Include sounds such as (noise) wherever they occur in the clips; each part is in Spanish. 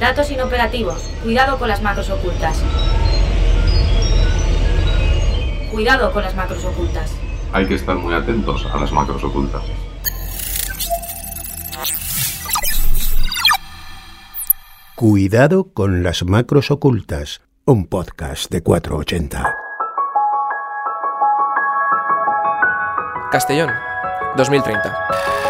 Datos inoperativos. Cuidado con las macros ocultas. Cuidado con las macros ocultas. Hay que estar muy atentos a las macros ocultas. Cuidado con las macros ocultas. Un podcast de 480. Castellón, 2030.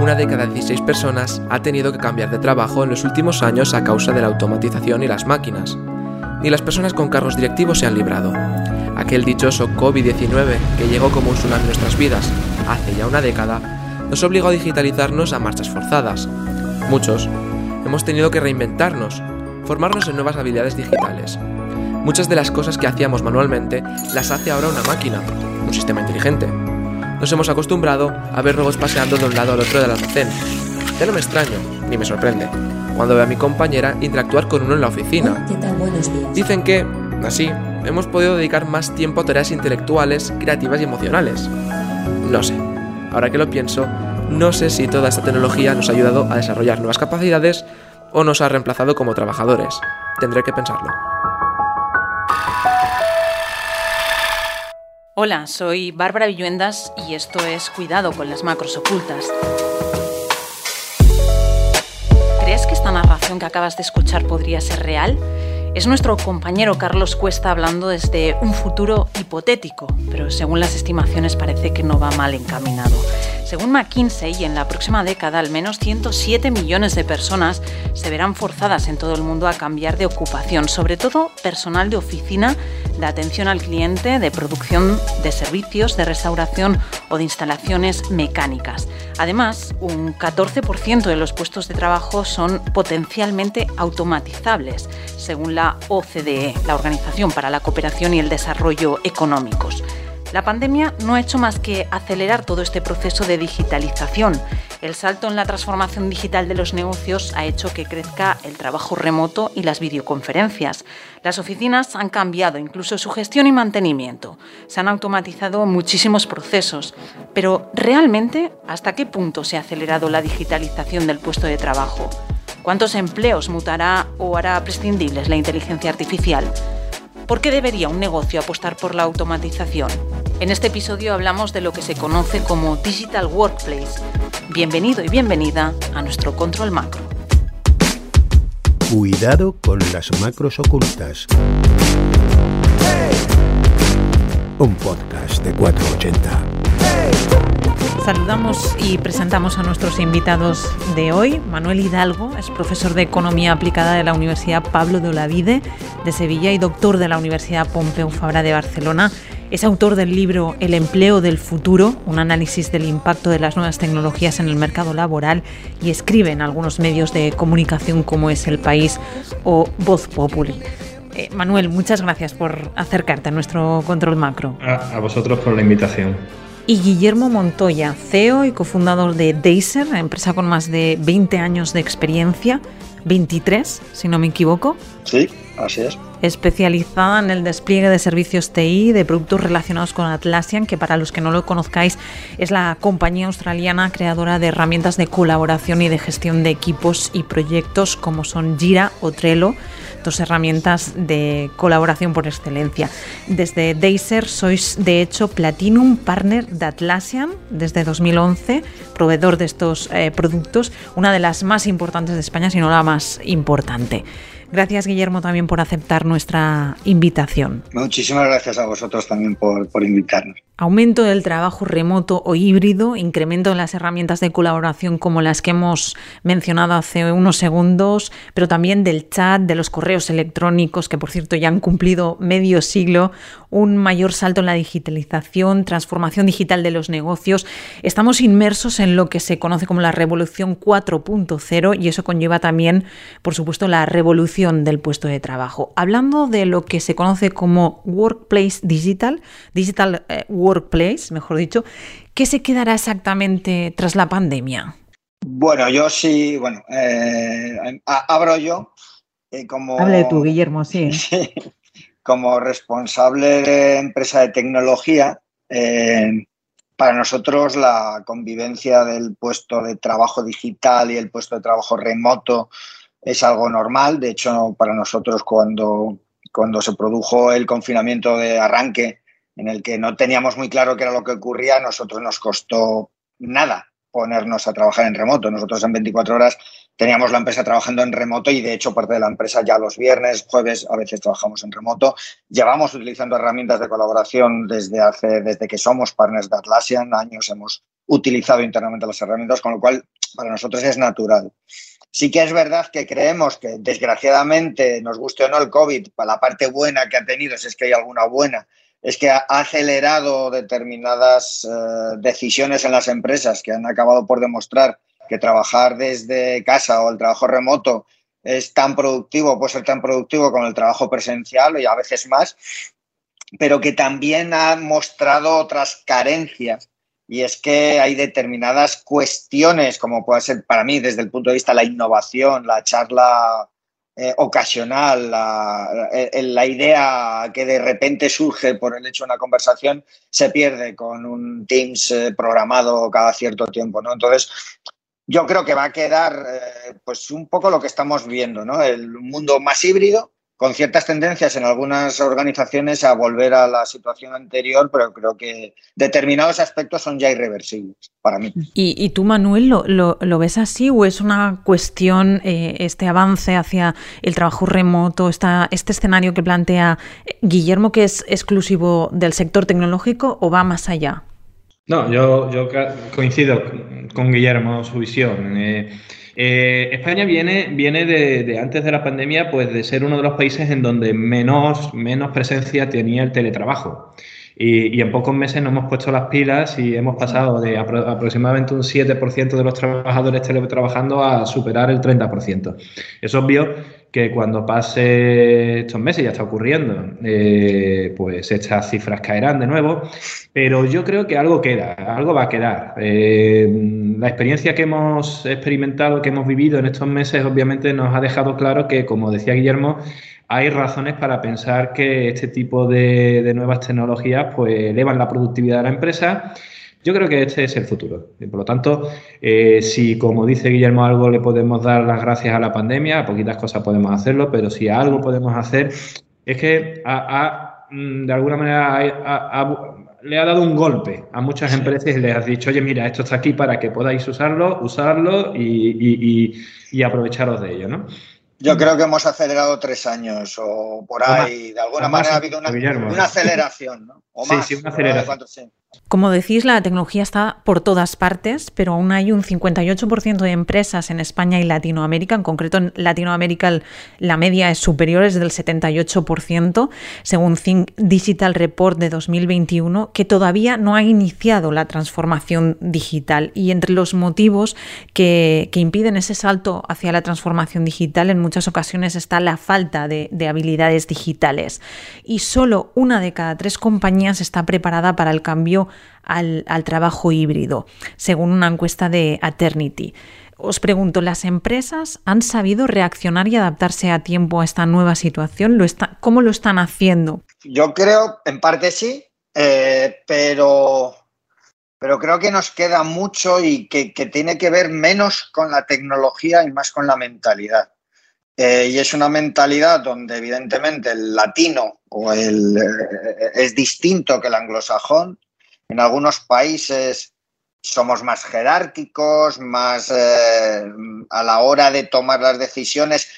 Una de cada 16 personas ha tenido que cambiar de trabajo en los últimos años a causa de la automatización y las máquinas. Ni las personas con cargos directivos se han librado. Aquel dichoso COVID-19 que llegó como un tsunami en nuestras vidas hace ya una década nos obligó a digitalizarnos a marchas forzadas. Muchos hemos tenido que reinventarnos, formarnos en nuevas habilidades digitales. Muchas de las cosas que hacíamos manualmente las hace ahora una máquina, un sistema inteligente. Nos hemos acostumbrado a ver robots paseando de un lado al otro del almacén. Ya no me extraño, ni me sorprende, cuando veo a mi compañera interactuar con uno en la oficina. Dicen que, así, hemos podido dedicar más tiempo a tareas intelectuales, creativas y emocionales. No sé, ahora que lo pienso, no sé si toda esta tecnología nos ha ayudado a desarrollar nuevas capacidades o nos ha reemplazado como trabajadores. Tendré que pensarlo. Hola, soy Bárbara Villuendas y esto es Cuidado con las macros ocultas. ¿Crees que esta narración que acabas de escuchar podría ser real? Es nuestro compañero Carlos Cuesta hablando desde un futuro hipotético, pero según las estimaciones parece que no va mal encaminado. Según McKinsey, en la próxima década al menos 107 millones de personas se verán forzadas en todo el mundo a cambiar de ocupación, sobre todo personal de oficina, de atención al cliente, de producción de servicios, de restauración o de instalaciones mecánicas. Además, un 14% de los puestos de trabajo son potencialmente automatizables, según la OCDE, la Organización para la Cooperación y el Desarrollo Económicos. La pandemia no ha hecho más que acelerar todo este proceso de digitalización. El salto en la transformación digital de los negocios ha hecho que crezca el trabajo remoto y las videoconferencias. Las oficinas han cambiado incluso su gestión y mantenimiento. Se han automatizado muchísimos procesos. Pero ¿realmente hasta qué punto se ha acelerado la digitalización del puesto de trabajo? ¿Cuántos empleos mutará o hará prescindibles la inteligencia artificial? ¿Por qué debería un negocio apostar por la automatización? En este episodio hablamos de lo que se conoce como Digital Workplace. Bienvenido y bienvenida a nuestro Control Macro. Cuidado con las macros ocultas. Un podcast de 480. Saludamos y presentamos a nuestros invitados de hoy. Manuel Hidalgo es profesor de Economía Aplicada de la Universidad Pablo de Olavide de Sevilla y doctor de la Universidad Pompeu Fabra de Barcelona. Es autor del libro El empleo del futuro, un análisis del impacto de las nuevas tecnologías en el mercado laboral y escribe en algunos medios de comunicación como es El País o Voz Populi. Eh, Manuel, muchas gracias por acercarte a nuestro control macro. A, a vosotros por la invitación y Guillermo Montoya, CEO y cofundador de Deiser, empresa con más de 20 años de experiencia, 23, si no me equivoco. Sí, así es. Especializada en el despliegue de servicios TI de productos relacionados con Atlassian, que para los que no lo conozcáis es la compañía australiana creadora de herramientas de colaboración y de gestión de equipos y proyectos como son Jira o Trello dos herramientas de colaboración por excelencia. Desde Deiser sois de hecho Platinum Partner de Atlassian desde 2011, proveedor de estos eh, productos, una de las más importantes de España, si no la más importante. Gracias, Guillermo, también por aceptar nuestra invitación. Muchísimas gracias a vosotros también por, por invitarnos. Aumento del trabajo remoto o híbrido, incremento de las herramientas de colaboración como las que hemos mencionado hace unos segundos, pero también del chat, de los correos electrónicos, que por cierto ya han cumplido medio siglo, un mayor salto en la digitalización, transformación digital de los negocios. Estamos inmersos en lo que se conoce como la revolución 4.0 y eso conlleva también, por supuesto, la revolución del puesto de trabajo. Hablando de lo que se conoce como Workplace Digital, Digital eh, Workplace, mejor dicho, ¿qué se quedará exactamente tras la pandemia? Bueno, yo sí, bueno, eh, abro yo eh, como... Hable tú, Guillermo, sí. (laughs) Como responsable de empresa de tecnología, para nosotros la convivencia del puesto de trabajo digital y el puesto de trabajo remoto es algo normal. De hecho, para nosotros cuando, cuando se produjo el confinamiento de arranque, en el que no teníamos muy claro qué era lo que ocurría, a nosotros nos costó nada ponernos a trabajar en remoto. Nosotros en 24 horas teníamos la empresa trabajando en remoto y de hecho parte de la empresa ya los viernes, jueves a veces trabajamos en remoto. Llevamos utilizando herramientas de colaboración desde hace desde que somos partners de Atlassian, años hemos utilizado internamente las herramientas, con lo cual para nosotros es natural. Sí que es verdad que creemos que desgraciadamente, nos guste o no el COVID, la parte buena que ha tenido, si es que hay alguna buena, es que ha acelerado determinadas eh, decisiones en las empresas que han acabado por demostrar que trabajar desde casa o el trabajo remoto es tan productivo, puede ser tan productivo como el trabajo presencial y a veces más, pero que también ha mostrado otras carencias. Y es que hay determinadas cuestiones, como puede ser para mí desde el punto de vista de la innovación, la charla eh, ocasional, la, eh, la, idea que de repente surge por el hecho de una conversación, se pierde con un Teams eh, programado cada cierto tiempo. ¿no? Entonces, yo creo que va a quedar eh, pues un poco lo que estamos viendo, ¿no? El mundo más híbrido, con ciertas tendencias en algunas organizaciones a volver a la situación anterior, pero creo que determinados aspectos son ya irreversibles para mí. ¿Y, tú, Manuel, lo, lo, ves así o es una cuestión, eh, este avance hacia el trabajo remoto, esta, este escenario que plantea Guillermo, que es exclusivo del sector tecnológico o va más allá? No, yo, yo coincido con Guillermo, su visión. Eh, eh, España viene, viene de, antes de la pandemia, pues de ser uno de los países en donde menos, menos presencia tenía el teletrabajo. Y, en pocos meses nos hemos puesto las pilas y hemos pasado de aproximadamente un 7% de los trabajadores teletrabajando a superar el 30%. Es obvio que cuando pase estos meses, ya está ocurriendo, eh, pues estas cifras caerán de nuevo, pero yo creo que algo queda, algo va a quedar. Eh, la experiencia que hemos experimentado, que hemos vivido en estos meses, obviamente nos ha dejado claro que, como decía Guillermo, hay razones para pensar que este tipo de, de nuevas tecnologías pues elevan la productividad de la empresa yo creo que este es el futuro. por lo tanto, eh, si como dice Guillermo algo le podemos dar las gracias a la pandemia, a poquitas cosas podemos hacerlo, pero si algo podemos hacer es que mm, de alguna manera le ha dado un golpe a muchas empresas y les ha dicho, oye, mira, esto está aquí para que podáis usarlo, usarlo y, y aprovecharos de ello, ¿no? Yo creo que hemos acelerado tres años o por ahí. De alguna manera ha habido una, una aceleración, ¿no? O sí, sí, una aceleración. Como decís, la tecnología está por todas partes, pero aún hay un 58% de empresas en España y Latinoamérica. En concreto, en Latinoamérica la media es superior, es del 78%, según Think Digital Report de 2021, que todavía no ha iniciado la transformación digital. Y entre los motivos que, impiden ese salto hacia la transformación digital, en muchas ocasiones está la falta de, de habilidades digitales. Y solo una de cada tres compañías está preparada para el cambio al, trabajo híbrido, según una encuesta de Aternity. Os pregunto, ¿las empresas han sabido reaccionar y adaptarse a tiempo a esta nueva situación? ¿Lo ¿Cómo lo están haciendo? Yo creo, en parte sí, eh, pero, pero creo que nos queda mucho y que, tiene que ver menos con la tecnología y más con la mentalidad. Eh, y es una mentalidad donde evidentemente el latino o el, eh, es distinto que el anglosajón en algunos países somos más jerárquicos, más eh, a la hora de tomar las decisiones.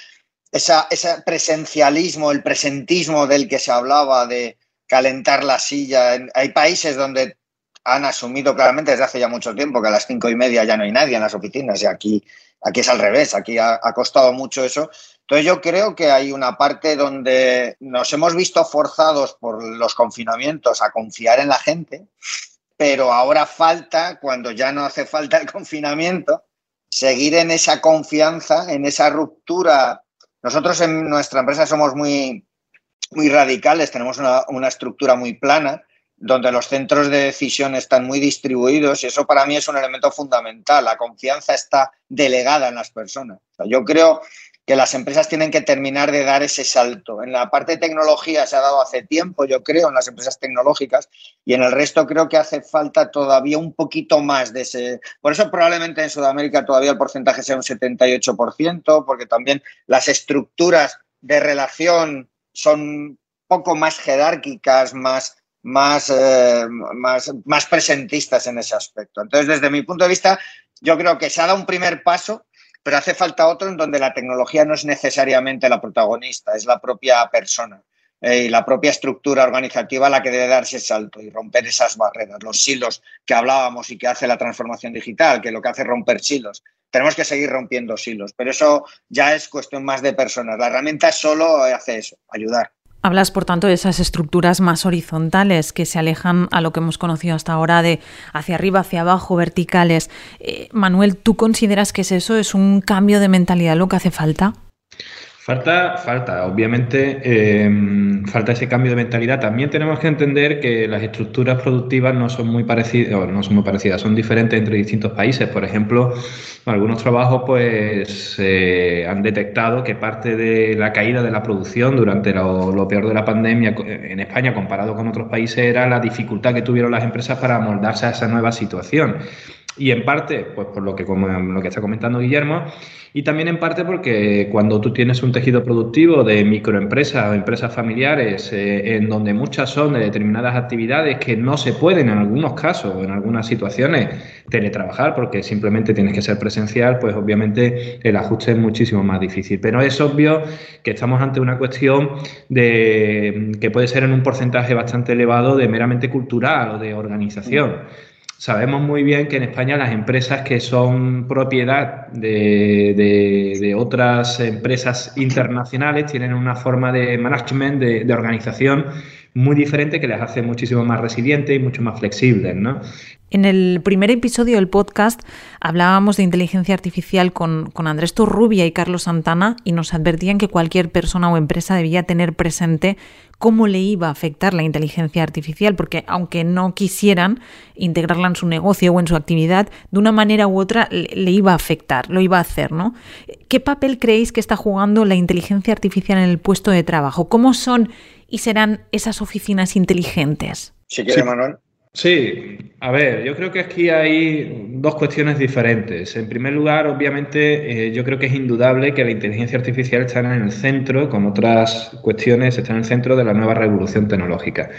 ese presencialismo, el presentismo del que se hablaba de calentar la silla. Hay países donde han asumido claramente desde hace ya mucho tiempo que a las cinco y media ya no hay nadie en las oficinas y aquí, aquí es al revés, aquí ha, costado mucho eso. Entonces yo creo que hay una parte donde nos hemos visto forzados por los confinamientos a confiar en la gente, pero ahora falta, cuando ya no hace falta el confinamiento, seguir en esa confianza, en esa ruptura. Nosotros en nuestra empresa somos muy, muy radicales, tenemos una estructura muy plana, donde los centros de decisión están muy distribuidos y eso para mí es un elemento fundamental. La confianza está delegada en las personas. yo creo que las empresas tienen que terminar de dar ese salto. En la parte de tecnología se ha dado hace tiempo, yo creo, en las empresas tecnológicas, y en el resto creo que hace falta todavía un poquito más de ese. Por eso probablemente en Sudamérica todavía el porcentaje sea un 78%, porque también las estructuras de relación son poco más jerárquicas, más, más, eh, más, más presentistas en ese aspecto. Entonces, desde mi punto de vista, yo creo que se ha dado un primer paso, pero hace falta otro en donde la tecnología no es necesariamente la protagonista, es la propia persona eh, y la propia estructura organizativa la que debe darse ese salto y romper esas barreras, los silos que hablábamos y que hace la transformación digital, que lo que hace es romper silos. Tenemos que seguir rompiendo silos, pero eso ya es cuestión más de personas. La herramienta solo hace eso, ayudar. Hablas, por tanto, de esas estructuras más horizontales que se alejan a lo que hemos conocido hasta ahora de hacia arriba, hacia abajo, verticales. Eh, Manuel, ¿tú consideras que es eso? ¿Es un cambio de mentalidad lo que hace falta? Falta, falta, obviamente, em, falta ese cambio de mentalidad. También tenemos que entender que las estructuras productivas no son muy parecidas, no son muy parecidas, son diferentes entre distintos países. Por ejemplo, algunos trabajos pues eh, han detectado que parte de la caída de la producción durante lo, peor de la pandemia en España comparado con otros países era la dificultad que tuvieron las empresas para moldarse a esa nueva situación. Y en parte, pues por lo que, como, lo que está comentando Guillermo, y también en parte porque cuando tú tienes un tejido productivo de microempresas o empresas familiares, eh, en donde muchas son de determinadas actividades que no se pueden en algunos casos, en algunas situaciones, teletrabajar porque simplemente tienes que ser presencial, pues obviamente el ajuste es muchísimo más difícil. Pero es obvio que estamos ante una cuestión de que puede ser en un porcentaje bastante elevado de meramente cultural o de organización. Sabemos muy bien que en España las empresas que son propiedad de, otras empresas internacionales tienen una forma de management, de, organización muy diferente que les hace muchísimo más resilientes y mucho más flexibles. ¿no? En el primer episodio del podcast hablábamos de inteligencia artificial con, con, Andrés Torrubia y Carlos Santana y nos advertían que cualquier persona o empresa debía tener presente cómo le iba a afectar la inteligencia artificial, porque aunque no quisieran integrarla en su negocio o en su actividad, de una manera u otra le, iba a afectar, lo iba a hacer, ¿no? ¿Qué papel creéis que está jugando la inteligencia artificial en el puesto de trabajo? ¿Cómo son y serán esas oficinas inteligentes? Si quiere, Manuel. Sí, a ver, yo creo que aquí hay dos cuestiones diferentes. En primer lugar, obviamente, eh, yo creo que es indudable que la inteligencia artificial está en el centro, con otras cuestiones, está en el centro de la nueva revolución tecnológica.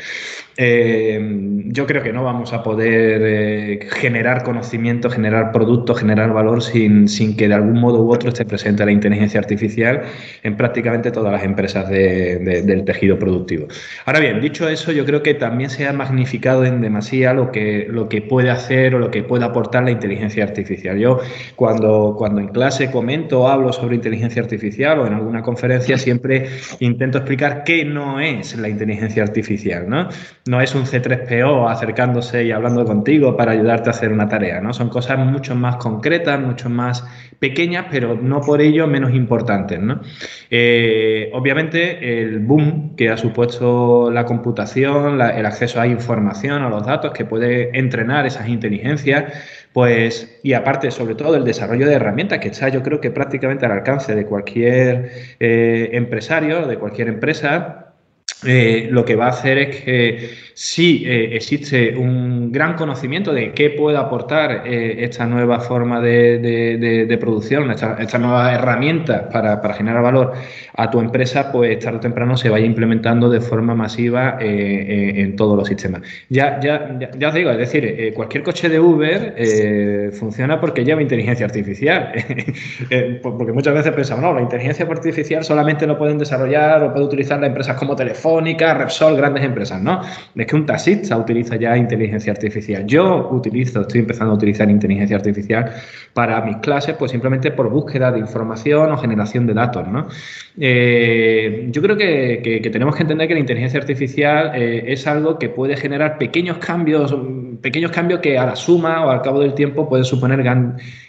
Eh, yo creo que no vamos a poder eh, generar conocimiento, generar productos, generar valor sin, sin, que de algún modo u otro esté presente la inteligencia artificial en prácticamente todas las empresas del tejido productivo. Ahora bien, dicho eso, yo creo que también se ha magnificado en demasía lo que, lo que puede hacer o lo que puede aportar la inteligencia artificial. Yo cuando, cuando en clase comento o hablo sobre inteligencia artificial o en alguna conferencia siempre intento explicar qué no es la inteligencia artificial, ¿no? No es un C3PO acercándose y hablando contigo para ayudarte a hacer una tarea, ¿no? Son cosas mucho más concretas, mucho más pequeñas, pero no por ello menos importantes, ¿no? Eh, obviamente, el boom que ha supuesto la computación, el acceso a información, a los datos, que puede entrenar esas inteligencias, pues, y aparte, sobre todo, el desarrollo de herramientas que está, yo creo que prácticamente al alcance de cualquier eh, empresario, de cualquier empresa, eh, lo que va a hacer es que si eh, existe un gran conocimiento de qué puede aportar eh, esta nueva forma de, producción, esta, esta, nueva herramienta para, generar valor a tu empresa, pues tarde o temprano se vaya implementando de forma masiva en todos los sistemas. Ya, ya, ya, os digo, es decir, cualquier coche de Uber funciona porque lleva inteligencia artificial. (laughs) porque muchas veces pensamos, no, la inteligencia artificial solamente lo pueden desarrollar o puede utilizar las empresas como Repsol, grandes empresas, ¿no? es que un taxista utiliza ya inteligencia artificial. Yo utilizo, estoy empezando a utilizar inteligencia artificial para mis clases, pues simplemente por búsqueda de información o generación de datos, ¿no? Eh, yo creo que, tenemos que entender que la inteligencia artificial eh, es algo que puede generar pequeños cambios, pequeños cambios que a la suma o al cabo del tiempo pueden suponer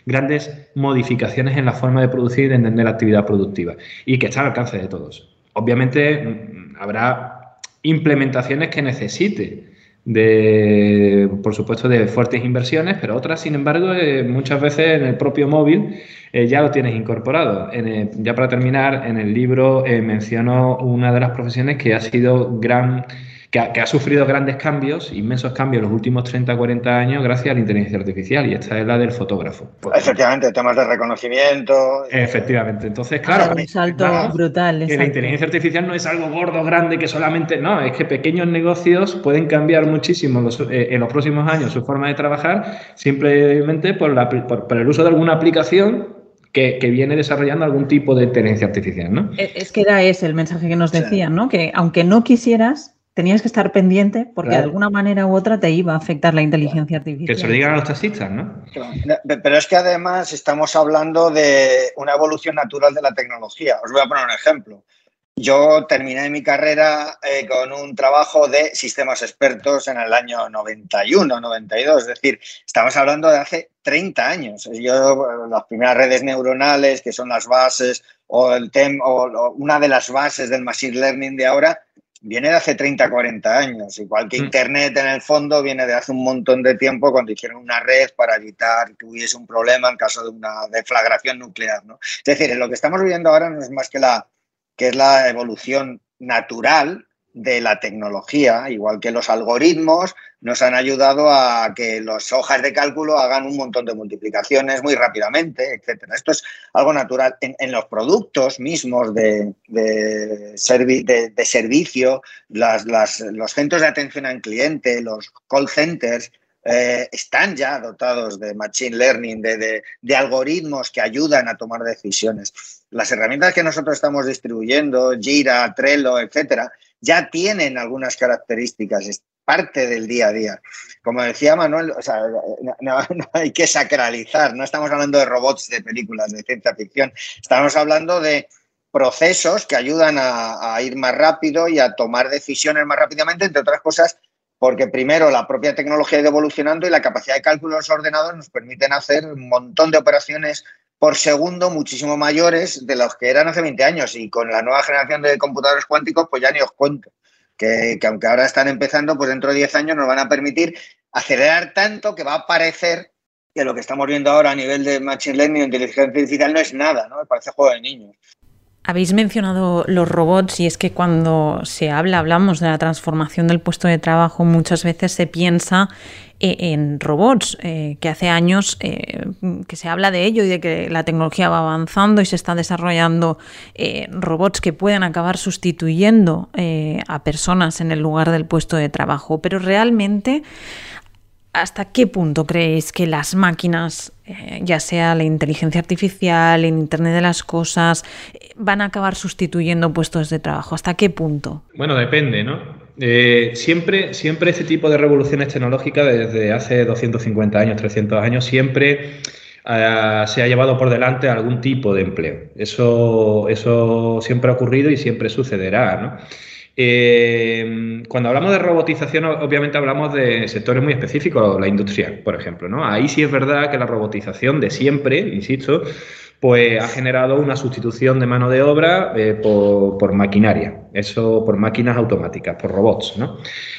grandes modificaciones en la forma de producir y de entender la actividad productiva y que está al alcance de todos. Obviamente mm, habrá implementaciones que necesite de, por supuesto, de fuertes inversiones, pero otras, sin embargo, eh, muchas veces en el propio móvil eh, ya lo tienes incorporado. ya para terminar, en el libro eh, menciono una de las profesiones que ha sido gran que ha, sufrido grandes cambios, inmensos cambios en los últimos 30, 40 años gracias a la inteligencia artificial y esta es la del fotógrafo. Efectivamente, temas de reconocimiento. Efectivamente, entonces claro, un salto brutal. Que la inteligencia artificial no es algo gordo, grande, que solamente, no, es que pequeños negocios pueden cambiar muchísimo eh, en los próximos años su forma de trabajar simplemente por, la, por el uso de alguna aplicación que, viene desarrollando algún tipo de inteligencia artificial, ¿no? Es que era ese el mensaje que nos decían, ¿no? Que aunque no quisieras, tenías que estar pendiente porque de alguna manera u otra te iba a afectar la inteligencia artificial. Que se lo digan a los taxistas, ¿no? Pero es que además estamos hablando de una evolución natural de la tecnología. Os voy a poner un ejemplo. Yo terminé mi carrera eh, con un trabajo de sistemas expertos en el año 91, 92, es decir, estamos hablando de hace 30 años. Yo, las primeras redes neuronales, que son las bases, o, el tem, o una de las bases del machine learning de ahora, viene de hace 30, 40 años, igual que mm. Internet en el fondo viene de hace un montón de tiempo cuando hicieron una red para evitar que hubiese un problema en caso de una deflagración nuclear. ¿no? Es decir, lo que estamos viviendo ahora no es más que la, que es la evolución natural de la tecnología, igual que los algoritmos nos han ayudado a que las hojas de cálculo hagan un montón de multiplicaciones muy rápidamente, etcétera. Esto es algo natural. En, los productos mismos de, de, servicio, los centros de atención al cliente, los call centers, eh, están ya dotados de machine learning, de, de, algoritmos que ayudan a tomar decisiones. Las herramientas que nosotros estamos distribuyendo, Jira, Trello, etcétera, ya tienen algunas características, es parte del día a día. Como decía Manuel, no, hay que sacralizar, no estamos hablando de robots de películas de ciencia ficción, estamos hablando de procesos que ayudan a, ir más rápido y a tomar decisiones más rápidamente, entre otras cosas, porque primero la propia tecnología ha ido evolucionando y la capacidad de cálculo de los ordenadores nos permiten hacer un montón de operaciones por segundo muchísimo mayores de los que eran hace 20 años y con la nueva generación de computadores cuánticos pues ya ni os cuento. Que, aunque ahora están empezando, pues dentro de 10 años nos van a permitir acelerar tanto que va a parecer que lo que estamos viendo ahora a nivel de Machine Learning o inteligencia artificial no es nada, ¿no? Me parece juego de niños. Habéis mencionado los robots y es que cuando se habla, hablamos de la transformación del puesto de trabajo, muchas veces se piensa eh, en robots, eh, que hace años eh, que se habla de ello y de que la tecnología va avanzando y se están desarrollando robots que pueden acabar sustituyendo a personas en el lugar del puesto de trabajo. Pero realmente ¿Hasta qué punto creéis que las máquinas, ya sea la inteligencia artificial, el Internet de las Cosas, van a acabar sustituyendo puestos de trabajo? ¿Hasta qué punto? Bueno, depende, ¿no? Eh, siempre, siempre este tipo de revoluciones tecnológicas, desde hace 250 años, 300 años, siempre se ha llevado por delante algún tipo de empleo. Eso, eso siempre ha ocurrido y siempre sucederá, ¿no? Eh, cuando hablamos de robotización, obviamente hablamos de sectores muy específicos, la industria, por ejemplo. ¿no? Ahí sí es verdad que la robotización de siempre, insisto, pues ha generado una sustitución de mano de obra eh, por, maquinaria, eso por máquinas automáticas, por robots. ¿no?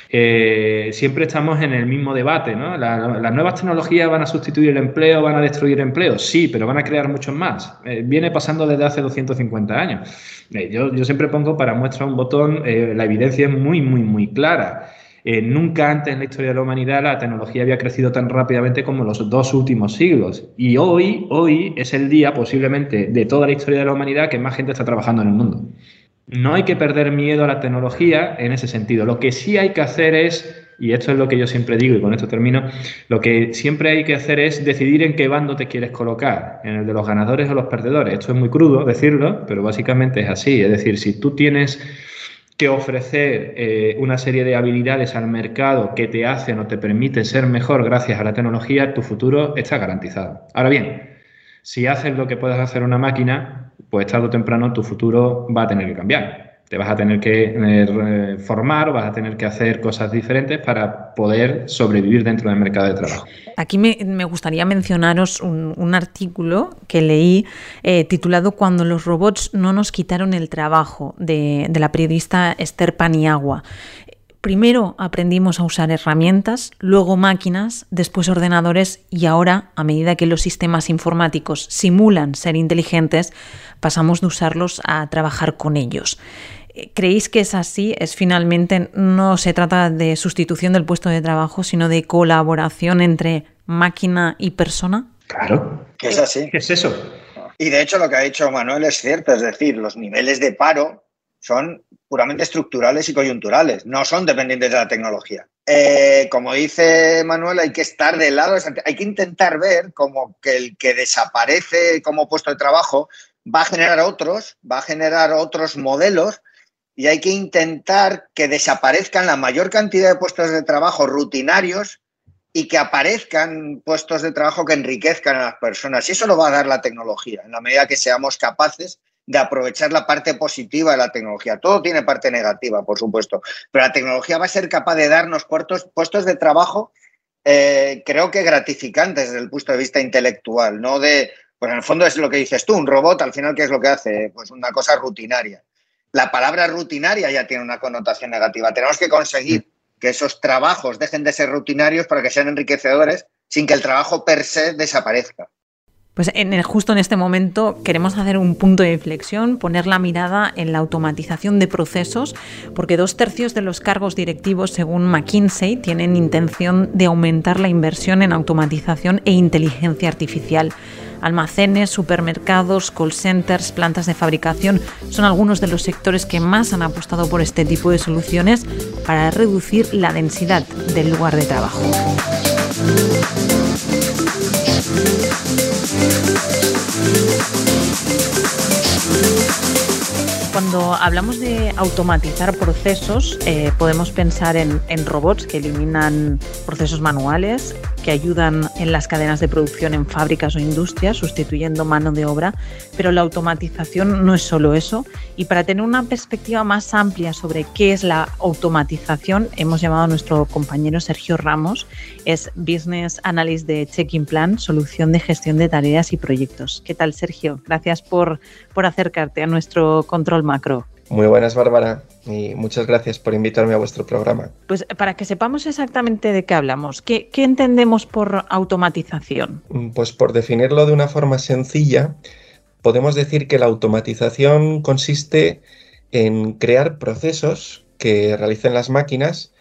Eh, siempre estamos en el mismo debate. ¿no? las nuevas tecnologías van a sustituir el empleo, van a destruir empleo, sí, pero van a crear muchos más. viene pasando desde hace 250 años. Eh, yo, siempre pongo para muestra un botón, eh, la evidencia es muy, muy, muy clara. Eh, nunca antes en la historia de la humanidad la tecnología había crecido tan rápidamente como en los dos últimos siglos. Y hoy, hoy es el día posiblemente de toda la historia de la humanidad que más gente está trabajando en el mundo. No hay que perder miedo a la tecnología en ese sentido. Lo que sí hay que hacer es y esto es lo que yo siempre digo y con esto termino, lo que siempre hay que hacer es decidir en qué bando te quieres colocar, en el de los ganadores o los perdedores. Esto es muy crudo decirlo, pero básicamente es así. Es decir, si tú tienes que ofrecer eh, una serie de habilidades al mercado que te hacen o te permiten ser mejor gracias a la tecnología, tu futuro está garantizado. Ahora bien, si haces lo que puedes hacer una máquina, pues tarde o temprano tu futuro va a tener que cambiar te vas a tener que eh, formar, vas a tener que hacer cosas diferentes para poder sobrevivir dentro del mercado de trabajo. Aquí me, gustaría mencionaros un, artículo que leí eh, titulado Cuando los robots no nos quitaron el trabajo, de, de la periodista Esther Paniagua Primero aprendimos a usar herramientas, luego máquinas, después ordenadores y ahora, a medida que los sistemas informáticos simulan ser inteligentes, pasamos de usarlos a trabajar con ellos. ¿Creéis que es así? Es finalmente no se trata de sustitución del puesto de trabajo, sino de colaboración entre máquina y persona. Claro. Que es así. ¿Qué es eso? Y de hecho lo que ha dicho Manuel es cierto, es decir, los niveles de paro son puramente estructurales y coyunturales, no son dependientes de la tecnología. Eh, como dice Manuel, hay que estar del lado, hay que intentar ver como que el que desaparece como puesto de trabajo va a generar otros, va a generar otros modelos y hay que intentar que desaparezcan la mayor cantidad de puestos de trabajo rutinarios y que aparezcan puestos de trabajo que enriquezcan a las personas. Y eso lo va a dar la tecnología, en la medida que seamos capaces de aprovechar la parte positiva de la tecnología. Todo tiene parte negativa, por supuesto, pero la tecnología va a ser capaz de darnos puestos de trabajo, eh, creo que gratificantes desde el punto de vista intelectual, no de, pues en el fondo es lo que dices tú, un robot al final, ¿qué es lo que hace? Pues una cosa rutinaria. La palabra rutinaria ya tiene una connotación negativa. Tenemos que conseguir que esos trabajos dejen de ser rutinarios para que sean enriquecedores sin que el trabajo per se desaparezca. Pues en justo en este momento queremos hacer un punto de inflexión, poner la mirada en la automatización de procesos, porque dos tercios de los cargos directivos, según McKinsey, tienen intención de aumentar la inversión en automatización e inteligencia artificial. Almacenes, supermercados, call centers, plantas de fabricación son algunos de los sectores que más han apostado por este tipo de soluciones para reducir la densidad del lugar de trabajo. Cuando hablamos de automatizar procesos, eh, podemos pensar en, robots que eliminan procesos manuales, que ayudan en las cadenas de producción en fábricas o industrias, sustituyendo mano de obra, pero la automatización no es solo eso. Y para tener una perspectiva más amplia sobre qué es la automatización, hemos llamado a nuestro compañero Sergio Ramos, es Business Analyst de Checking Plan, solución de gestión de tareas y proyectos. ¿Qué tal, Sergio? Gracias por, por acercarte a nuestro control macro. Muy buenas, Bárbara, y muchas gracias por invitarme a vuestro programa. Pues para que sepamos exactamente de qué hablamos, ¿qué, entendemos por automatización? Mm, pues por definirlo de una forma sencilla, podemos decir que la automatización consiste en crear procesos que realicen las máquinas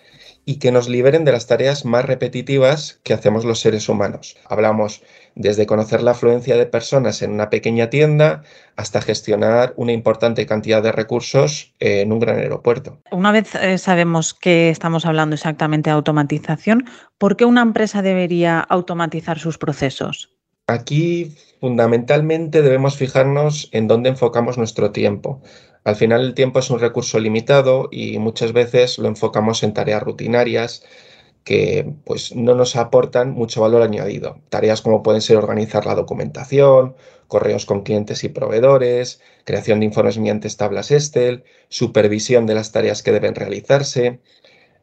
y que nos liberen de las tareas más repetitivas que hacemos los seres humanos. Hablamos desde conocer la afluencia de personas en una pequeña tienda hasta gestionar una importante cantidad de recursos en un gran aeropuerto. Una vez eh, sabemos que estamos hablando exactamente de automatización, ¿por qué una empresa debería automatizar sus procesos? Aquí fundamentalmente debemos fijarnos en dónde enfocamos nuestro tiempo. Al final el tiempo es un recurso limitado y muchas veces lo enfocamos en tareas rutinarias que pues no nos aportan mucho valor añadido. Tareas como pueden ser organizar la documentación, correos con clientes y proveedores, creación de informes mediante tablas Excel, supervisión de las tareas que deben realizarse.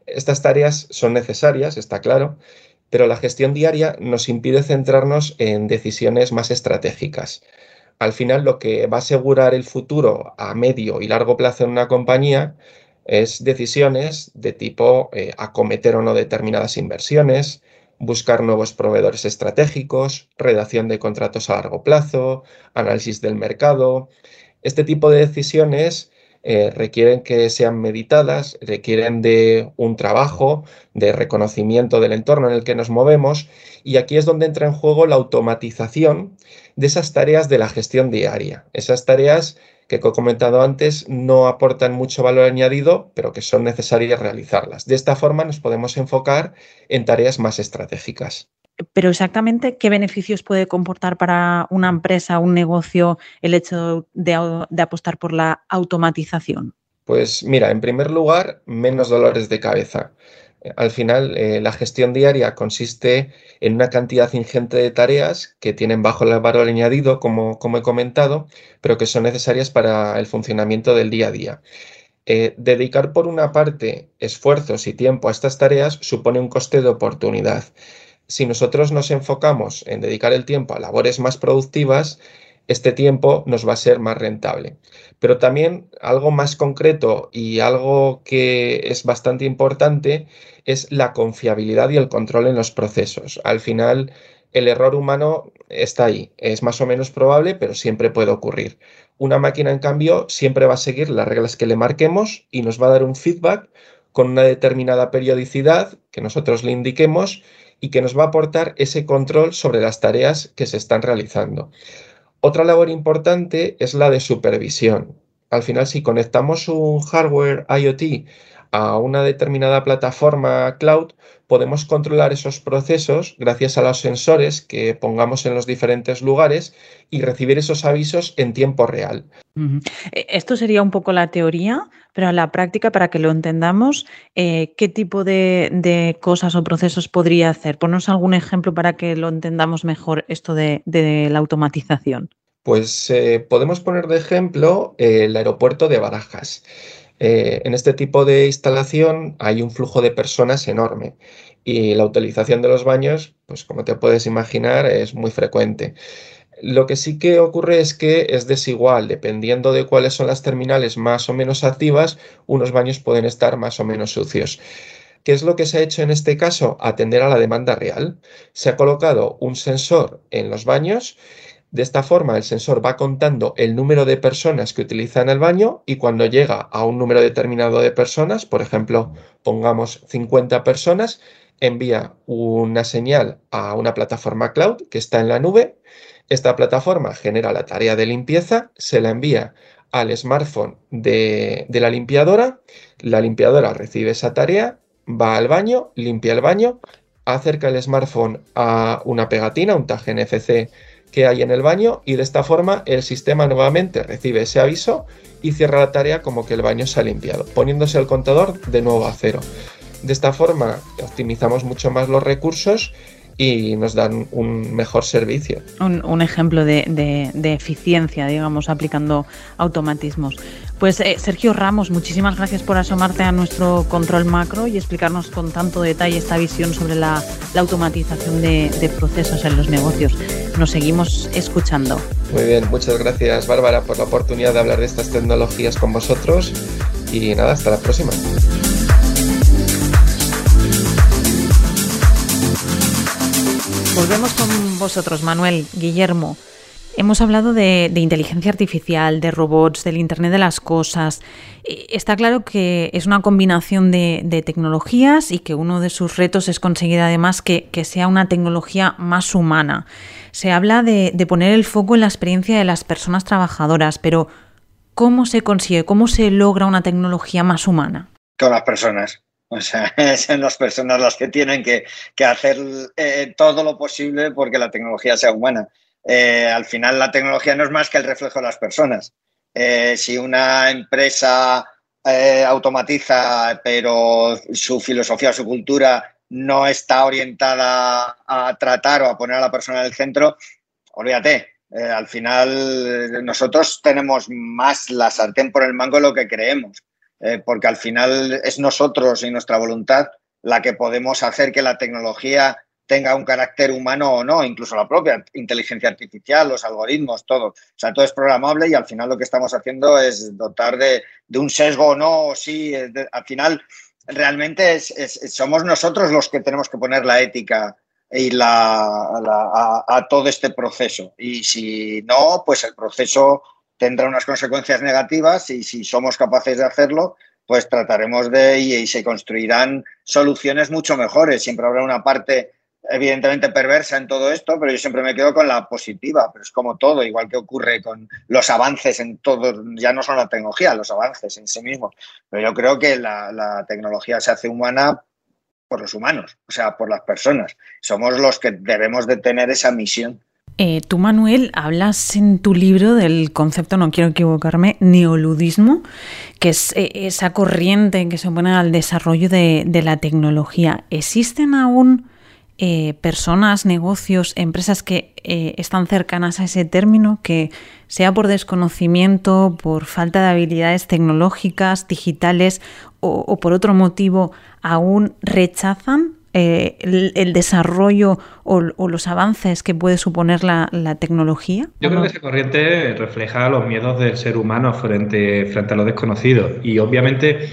Estas tareas son necesarias, está claro, pero la gestión diaria nos impide centrarnos en decisiones más estratégicas. Al final, lo que va a asegurar el futuro a medio y largo plazo en una compañía es decisiones de tipo eh, acometer o no determinadas inversiones, buscar nuevos proveedores estratégicos, redacción de contratos a largo plazo, análisis del mercado. Este tipo de decisiones eh, requieren que sean meditadas, requieren de un trabajo, de reconocimiento del entorno en el que nos movemos y aquí es donde entra en juego la automatización de esas tareas de la gestión diaria, esas tareas que, he comentado antes, no aportan mucho valor añadido, pero que son necesarias realizarlas. De esta forma nos podemos enfocar en tareas más estratégicas. Pero exactamente, ¿qué beneficios puede comportar para una empresa, un negocio, el hecho de, apostar por la automatización? Pues mira, en primer lugar, menos dolores de cabeza. Al final, eh, la gestión diaria consiste en una cantidad ingente de tareas que tienen bajo el valor añadido, como, como he comentado, pero que son necesarias para el funcionamiento del día a día. Eh, dedicar por una parte esfuerzos y tiempo a estas tareas supone un coste de oportunidad. Si nosotros nos enfocamos en dedicar el tiempo a labores más productivas, este tiempo nos va a ser más rentable. Pero también algo más concreto y algo que es bastante importante es la confiabilidad y el control en los procesos. Al final, el error humano está ahí, es más o menos probable, pero siempre puede ocurrir. Una máquina, en cambio, siempre va a seguir las reglas que le marquemos y nos va a dar un feedback con una determinada periodicidad que nosotros le indiquemos y que nos va a aportar ese control sobre las tareas que se están realizando. Otra labor importante es la de supervisión. Al final, si conectamos un hardware IoT a una determinada plataforma cloud, podemos controlar esos procesos gracias a los sensores que pongamos en los diferentes lugares y recibir esos avisos en tiempo real. E, esto sería un poco la teoría, pero en la práctica, para que lo entendamos, eh, ¿qué tipo de, cosas o procesos podría hacer? Ponos algún ejemplo para que lo entendamos mejor esto de, la automatización. Pues eh, podemos poner de ejemplo el aeropuerto de Barajas. Eh, en este tipo de instalación hay un flujo de personas enorme y la utilización de los baños, pues como te puedes imaginar, es muy frecuente. Lo que sí que ocurre es que es desigual, dependiendo de cuáles son las terminales más o menos activas, unos baños pueden estar más o menos sucios. ¿Qué es lo que se ha hecho en este caso? Atender a la demanda real. Se ha colocado un sensor en los baños de esta forma, el sensor va contando el número de personas que utilizan el baño y cuando llega a un número determinado de personas, por ejemplo, pongamos 50 personas, envía una señal a una plataforma cloud que está en la nube. Esta plataforma genera la tarea de limpieza, se la envía al smartphone de, la limpiadora, la limpiadora recibe esa tarea, va al baño, limpia el baño, acerca el smartphone a una pegatina, un tag NFC que hay en el baño y de esta forma el sistema nuevamente recibe ese aviso y cierra la tarea como que el baño se ha limpiado, poniéndose el contador de nuevo a cero. De esta forma optimizamos mucho más los recursos y nos dan un mejor servicio. Un, ejemplo de, eficiencia, digamos, aplicando automatismos. Pues eh, Sergio Ramos, muchísimas gracias por asomarte a nuestro control macro y explicarnos con tanto detalle esta visión sobre la, automatización de, procesos en los negocios. Nos seguimos escuchando. Muy bien, muchas gracias Bárbara por la oportunidad de hablar de estas tecnologías con vosotros y nada, hasta la próxima. Volvemos con vosotros, Manuel, Guillermo. Hemos hablado de, inteligencia artificial, de robots, del Internet de las Cosas. Eh, está claro que es una combinación de, tecnologías y que uno de sus retos es conseguir además que, sea una tecnología más humana. Se habla de, poner el foco en la experiencia de las personas trabajadoras, pero ¿cómo se consigue, cómo se logra una tecnología más humana? Con las personas. O sea, (laughs) son las personas las que tienen que, hacer eh, todo lo posible porque la tecnología sea humana. Eh, al final la tecnología no es más que el reflejo de las personas. Eh, si una empresa automatiza, pero su filosofía, su cultura no está orientada a tratar o a poner a la persona en el centro, olvídate. al final nosotros tenemos más la sartén por el mango de lo que creemos, porque al final es nosotros y nuestra voluntad la que podemos hacer que la tecnología tenga un carácter humano o no, incluso la propia inteligencia artificial, los algoritmos, todo. O sea, todo es programable y al final lo que estamos haciendo es dotar de, un sesgo o no, o sí. al final, realmente somos nosotros los que tenemos que poner la ética y la, a, todo este proceso. Y si no, pues el proceso tendrá unas consecuencias negativas y si somos capaces de hacerlo, pues trataremos de y se construirán soluciones mucho mejores. Siempre habrá una parte evidentemente perversa en todo esto, pero yo siempre me quedo con la positiva, pero es como todo, igual que ocurre con los avances en todo, ya no son la tecnología, los avances en sí mismos, pero yo creo que la, tecnología se hace humana por los humanos, o sea, por las personas. Somos los que debemos de tener esa misión. Eh, tú, Manuel, hablas en tu libro del concepto, no quiero equivocarme, neoludismo, que es eh, esa corriente que se opone al desarrollo de, la tecnología. ¿Existen aún eh, personas, negocios, empresas que están cercanas a ese término, que sea por desconocimiento, por falta de habilidades tecnológicas, digitales o, por otro motivo, aún rechazan eh, el, desarrollo o, los avances que puede suponer la, tecnología? Yo creo que esa corriente refleja los miedos del ser humano frente, frente a lo desconocido y obviamente...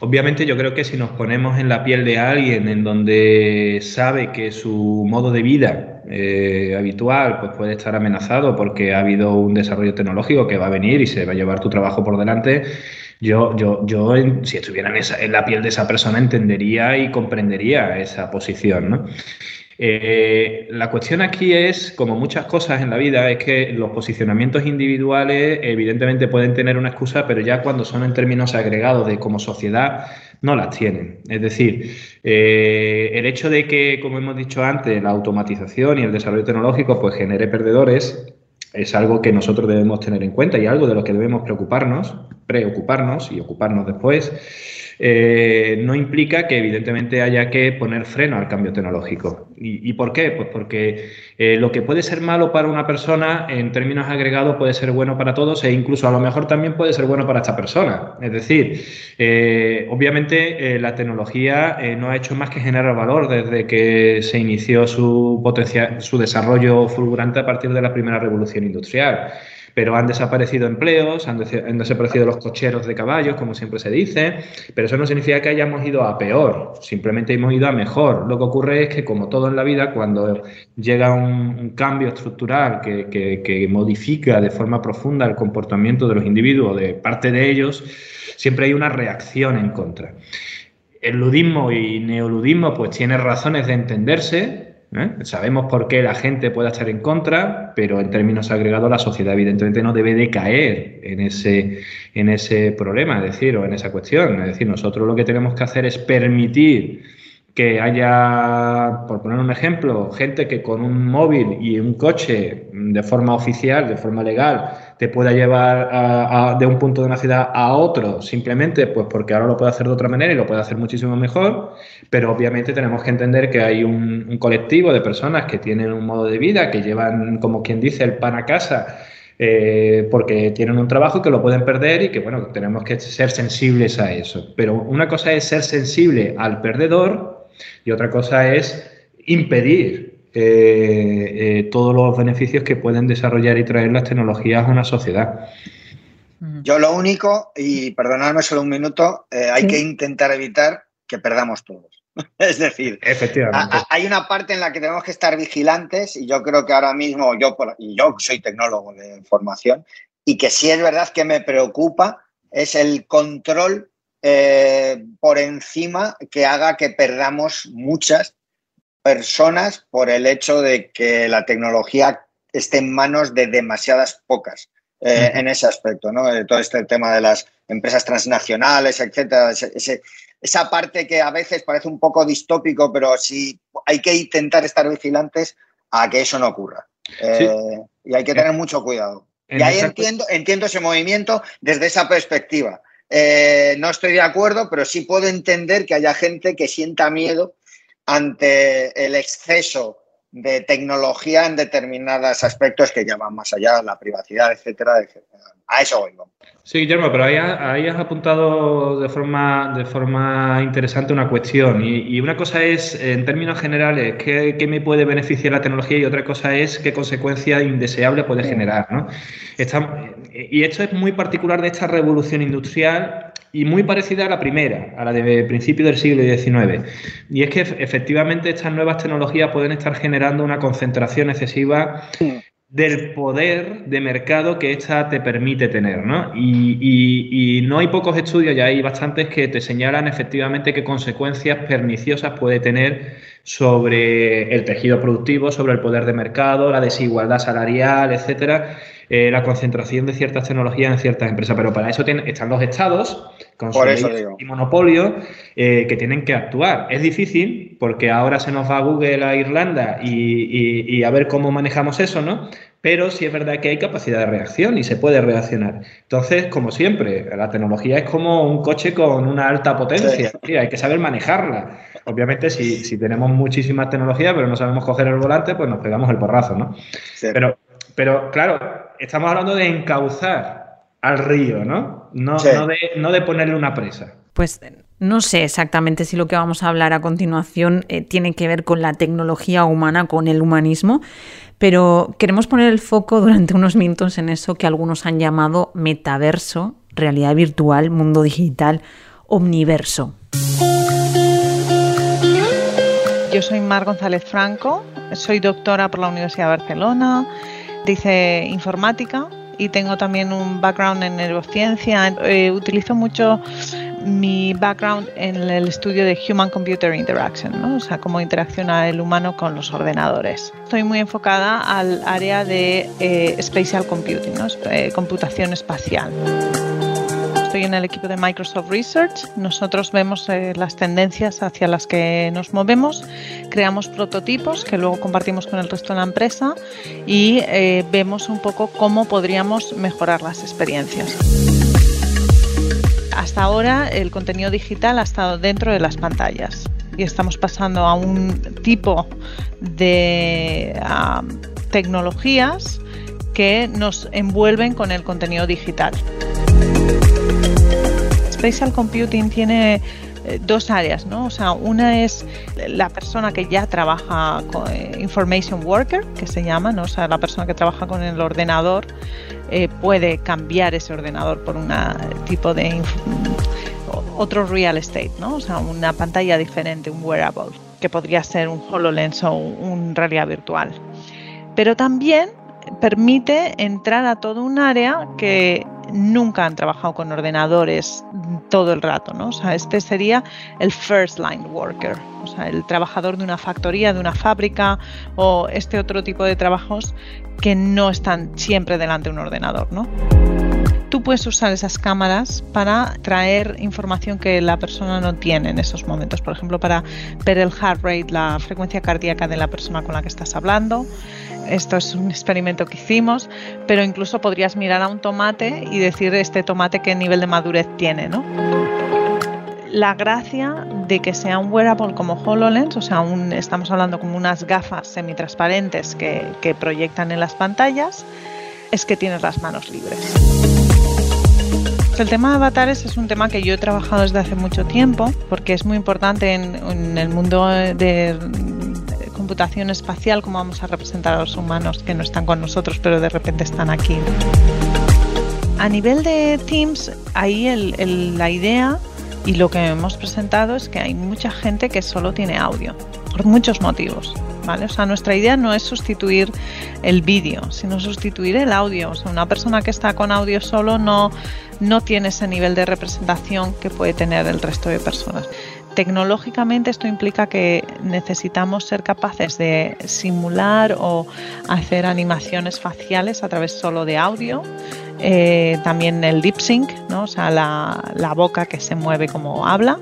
Obviamente yo creo que si nos ponemos en la piel de alguien en donde sabe que su modo de vida eh, habitual pues puede estar amenazado porque ha habido un desarrollo tecnológico que va a venir y se va a llevar tu trabajo por delante, yo, yo, yo si estuviera en, la piel de esa persona, entendería y comprendería esa posición. Eh, la cuestión aquí es, como muchas cosas en la vida, es que los posicionamientos individuales evidentemente pueden tener una excusa, pero ya cuando son en términos agregados de como sociedad, no las tienen. Es decir, eh, el hecho de que, como hemos dicho antes, la automatización y el desarrollo tecnológico pues genere perdedores, es algo que nosotros debemos tener en cuenta y algo de lo que debemos preocuparnos, preocuparnos y ocuparnos después. Eh, no implica que evidentemente haya que poner freno al cambio tecnológico. ¿Y, por qué? Pues porque eh, lo que puede ser malo para una persona en términos agregados puede ser bueno para todos e incluso a lo mejor también puede ser bueno para esta persona. Es decir, eh, obviamente la tecnología no ha hecho más que generar valor desde que se inició su, su desarrollo fulgurante a partir de la primera revolución industrial pero han desaparecido empleos, han, desaparecido los cocheros de caballos, como siempre se dice, pero eso no significa que hayamos ido a peor, simplemente hemos ido a mejor. Lo que ocurre es que, como todo en la vida, cuando llega un, cambio estructural que, que modifica de forma profunda el comportamiento de los individuos, de parte de ellos, siempre hay una reacción en contra. El ludismo y neoludismo pues tiene razones de entenderse, ¿eh? Sabemos por qué la gente puede estar en contra, pero en términos agregados la sociedad evidentemente no debe de caer en ese, en ese problema, es decir, o en esa cuestión. Es decir, nosotros lo que tenemos que hacer es permitir que haya, por poner un ejemplo, gente que con un móvil y un coche de forma oficial, de forma legal, te pueda llevar de un punto de una ciudad a otro, simplemente pues porque ahora lo puede hacer de otra manera y lo puede hacer muchísimo mejor, pero obviamente tenemos que entender que hay un, colectivo de personas que tienen un modo de vida, que llevan, como quien dice, el pan a casa eh, porque tienen un trabajo que lo pueden perder y que, bueno, tenemos que ser sensibles a eso. Pero una cosa es ser sensible al perdedor y otra cosa es impedir eh, eh, todos los beneficios que pueden desarrollar y traer las tecnologías a una sociedad. Yo lo único, y perdonadme solo un minuto, eh, hay que intentar evitar que perdamos todos. (laughs) es decir, Efectivamente. hay una parte en la que tenemos que estar vigilantes y yo creo que ahora mismo yo, y yo soy tecnólogo de formación y que sí es verdad que me preocupa es el control eh, por encima que haga que perdamos muchas personas por el hecho de que la tecnología esté en manos de demasiadas pocas eh, en ese aspecto, ¿no? Eh, todo este tema de las empresas transnacionales, etcétera, esa parte que a veces parece un poco distópico, pero sí hay que intentar estar vigilantes a que eso no ocurra. Y hay que tener mucho cuidado. y ahí entiendo, entiendo ese movimiento desde esa perspectiva. Eh, no estoy de acuerdo, pero sí puedo entender que haya gente que sienta miedo ante el exceso de tecnología en determinados aspectos que ya van más allá, la privacidad, etcétera, A eso voy. Sí, Guillermo, pero ahí, has apuntado de forma, de forma interesante una cuestión. Y, una cosa es, en términos generales, ¿qué, me puede beneficiar la tecnología y otra cosa es qué consecuencias indeseables puede generar. ¿no? y esto es muy particular de esta revolución industrial y muy parecida a la primera, a la de principio del siglo XIX. Y es que efectivamente estas nuevas tecnologías pueden estar generando una concentración excesiva del poder de mercado que ésta te permite tener, ¿no? Y, no hay pocos estudios, ya hay bastantes que te señalan efectivamente qué consecuencias perniciosas puede tener sobre el tejido productivo, sobre el poder de mercado, la desigualdad salarial, etcétera, eh, la concentración de ciertas tecnologías en ciertas empresas. Pero para eso están los estados con su y monopolio eh, que tienen que actuar. Es difícil porque ahora se nos va a Google a Irlanda y, a ver cómo manejamos eso, ¿no? Pero sí es verdad que hay capacidad de reacción y se puede reaccionar. Entonces, como siempre, la tecnología es como un coche con una alta potencia. hay que saber manejarla. Obviamente, si, si tenemos muchísima tecnología, pero no sabemos coger el volante, pues nos pegamos el porrazo, ¿no? Pero, pero claro, estamos hablando de encauzar al río, ¿no? No, de, ponerle una presa. Pues No sé exactamente si lo que vamos a hablar a continuación eh, tiene que ver con la tecnología humana, con el humanismo, pero queremos poner el foco durante unos minutos en eso que algunos han llamado metaverso, realidad virtual, mundo digital, omniverso. Yo soy Mar González Franco, soy doctora por la Universidad de Barcelona, dice informática y tengo también un background en neurociencia. Eh, utilizo mucho mi background en el estudio de Human Computer Interaction, ¿no? o sea, cómo interacciona el humano con los ordenadores. Estoy muy enfocada al área de eh, Spatial Computing, ¿no? Eh, computación espacial estoy en el equipo de Microsoft Research. Nosotros vemos eh, las tendencias hacia las que nos movemos, creamos prototipos que luego compartimos con el resto de la empresa y eh, vemos un poco cómo podríamos mejorar las experiencias. Hasta ahora el contenido digital ha estado dentro de las pantallas y estamos pasando a un tipo de tecnologías que nos envuelven con el contenido digital. Spatial Computing tiene eh, dos áreas, ¿no? O sea, una es la persona que ya trabaja con eh, Information Worker, que se llama, ¿no? O sea, la persona que trabaja con el ordenador eh, puede cambiar ese ordenador por un tipo de otro real estate, ¿no? O sea, una pantalla diferente, un wearable, que podría ser un HoloLens o un realidad virtual. Pero también permite entrar a todo un área que nunca han trabajado con ordenadores todo el rato, ¿no? O sea, este sería el first line worker, o sea, el trabajador de una factoría, de una fábrica o este otro tipo de trabajos que no están siempre delante de un ordenador, ¿no? Tú puedes usar esas cámaras para traer información que la persona no tiene en esos momentos, por ejemplo, para ver el heart rate, la frecuencia cardíaca de la persona con la que estás hablando, esto es un experimento que hicimos, pero incluso podrías mirar a un tomate y decir este tomate qué nivel de madurez tiene, ¿no? La gracia de que sea un wearable como HoloLens, o sea, estamos hablando como unas gafas semitransparentes que, que proyectan en las pantallas, es que tienes las manos libres. El tema de avatares es un tema que yo he trabajado desde hace mucho tiempo porque es muy importante en, en el mundo de computación espacial, cómo vamos a representar a los humanos que no están con nosotros, pero de repente están aquí. A nivel de Teams, ahí la idea y lo que hemos presentado es que hay mucha gente que solo tiene audio, por muchos motivos. ¿Vale? O sea, nuestra idea no es sustituir el vídeo, sino sustituir el audio. O sea, una persona que está con audio solo no, no tiene ese nivel de representación que puede tener el resto de personas. Tecnológicamente esto implica que necesitamos ser capaces de simular o hacer animaciones faciales a través solo de audio. Eh, también el lip sync, ¿no? o sea, la, boca que se mueve como habla.